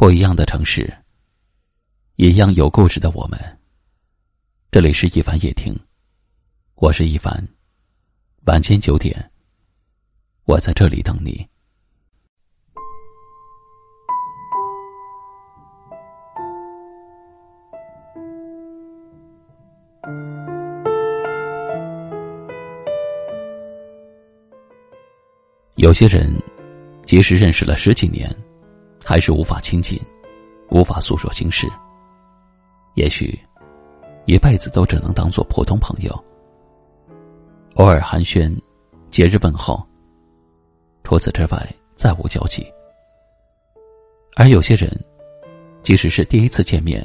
不一样的城市，一样有故事的我们。这里是一凡夜听，我是一凡。晚间九点，我在这里等你。有些人，即使认识了十几年。还是无法亲近，无法诉说心事。也许，一辈子都只能当做普通朋友，偶尔寒暄，节日问候。除此之外，再无交集。而有些人，即使是第一次见面，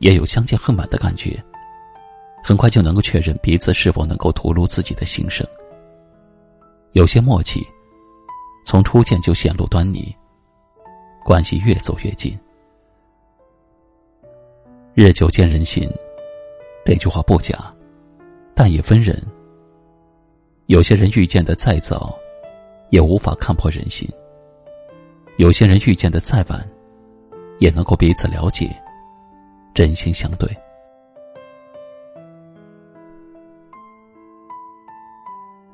也有相见恨晚的感觉。很快就能够确认彼此是否能够吐露自己的心声。有些默契，从初见就显露端倪。关系越走越近，日久见人心，这句话不假，但也分人。有些人遇见的再早，也无法看破人心；有些人遇见的再晚，也能够彼此了解，真心相对。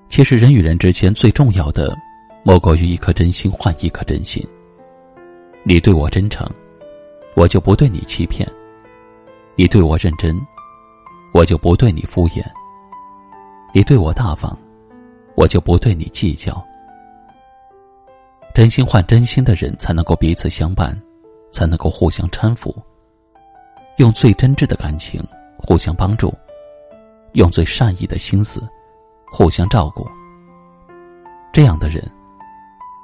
其实，人与人之间最重要的，莫过于一颗真心换一颗真心。你对我真诚，我就不对你欺骗；你对我认真，我就不对你敷衍；你对我大方，我就不对你计较。真心换真心的人，才能够彼此相伴，才能够互相搀扶，用最真挚的感情互相帮助，用最善意的心思互相照顾。这样的人，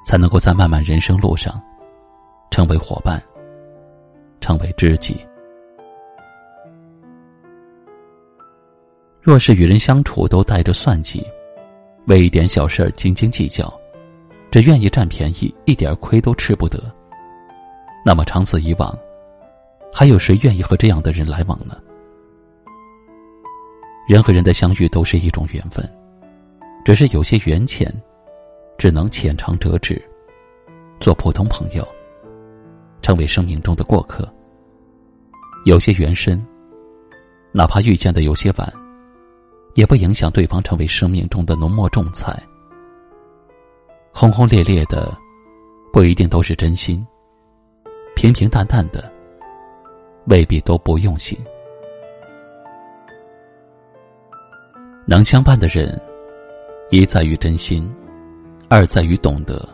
才能够在漫漫人生路上。成为伙伴，成为知己。若是与人相处都带着算计，为一点小事儿斤斤计较，只愿意占便宜，一点亏都吃不得，那么长此以往，还有谁愿意和这样的人来往呢？人和人的相遇都是一种缘分，只是有些缘浅，只能浅尝辄止，做普通朋友。成为生命中的过客。有些缘深，哪怕遇见的有些晚，也不影响对方成为生命中的浓墨重彩。轰轰烈烈的，不一定都是真心；平平淡淡的，未必都不用心。能相伴的人，一在于真心，二在于懂得。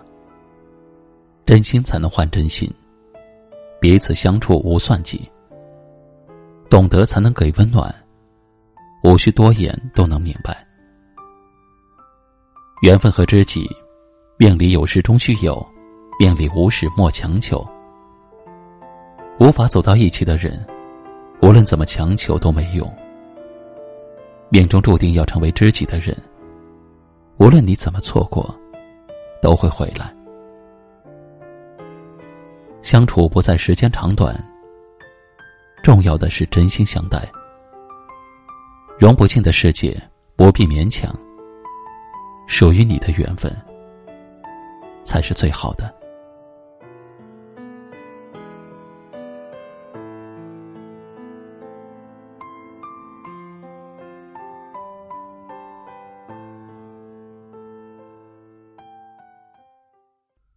真心才能换真心。彼此相处无算计，懂得才能给温暖，无需多言都能明白。缘分和知己，命里有时终须有，命里无时莫强求。无法走到一起的人，无论怎么强求都没用。命中注定要成为知己的人，无论你怎么错过，都会回来。相处不在时间长短，重要的是真心相待。融不进的世界，不必勉强。属于你的缘分，才是最好的。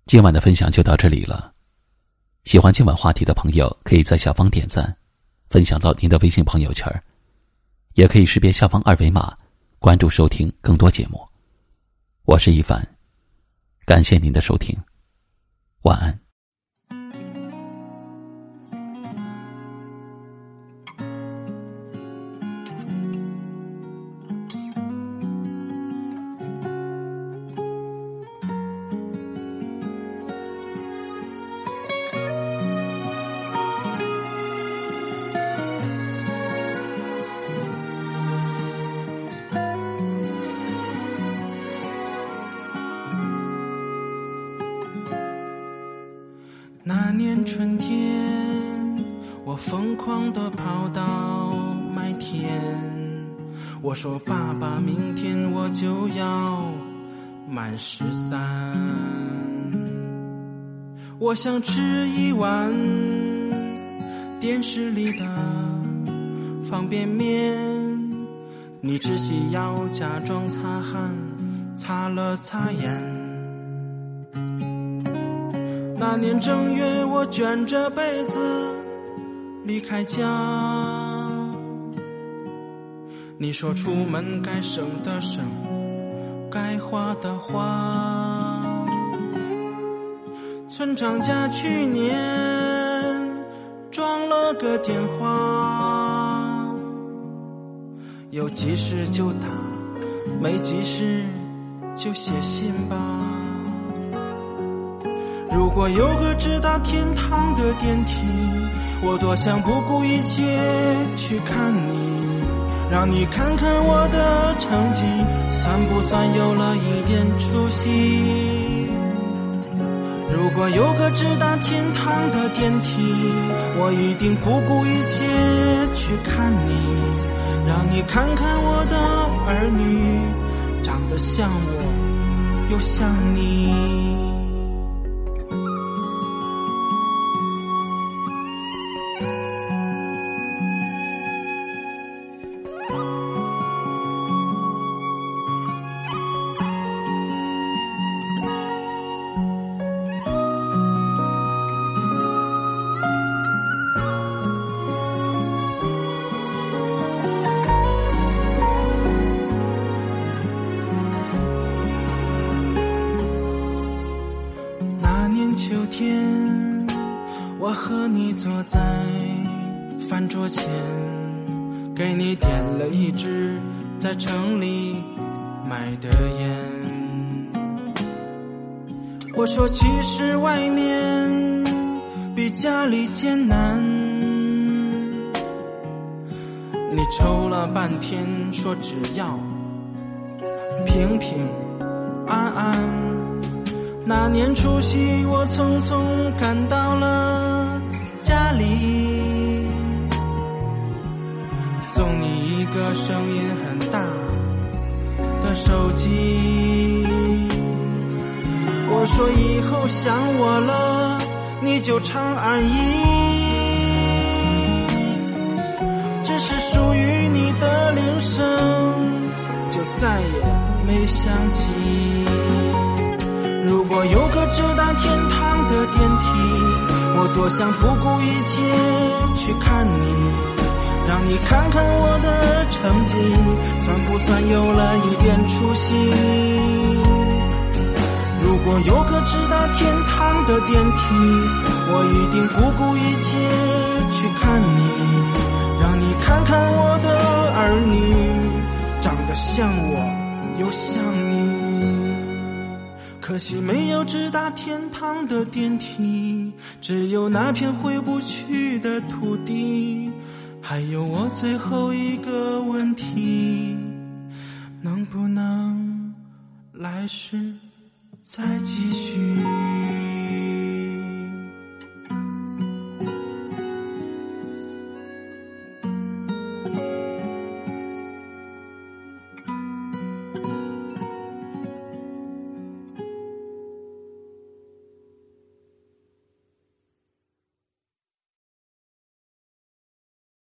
今晚的分享就到这里了。喜欢今晚话题的朋友，可以在下方点赞，分享到您的微信朋友圈也可以识别下方二维码，关注收听更多节目。我是一凡，感谢您的收听，晚安。那年春天，我疯狂地跑到麦田。我说：“爸爸，明天我就要满十三，我想吃一碗。”电视里的方便面，你只需要假装擦汗，擦了擦眼。那年正月，我卷着被子离开家。你说出门该省的省，该花的花。村长家去年装了个电话，有急事就打，没急事就写信吧。如果有个直达天堂的电梯，我多想不顾一切去看你。让你看看我的成绩，算不算有了一点出息？如果有个直达天堂的电梯，我一定不顾一切去看你。让你看看我的儿女，长得像我，又像你。天，我和你坐在饭桌前，给你点了一支在城里买的烟。我说，其实外面比家里艰难。你抽了半天，说只要平平安安。那年除夕，我匆匆赶到了家里，送你一个声音很大的手机。我说以后想我了，你就长按一，这是属于你的铃声，就再也没响起。如果有个直达天堂的电梯，我多想不顾一切去看你，让你看看我的成绩，算不算有了一点出息？如果有个直达天堂的电梯，我一定不顾一切去看你，让你看看我的儿女，长得像我，又像你。可惜没有直达天堂的电梯，只有那片回不去的土。还有我最后一个问题，能不能来世再继续？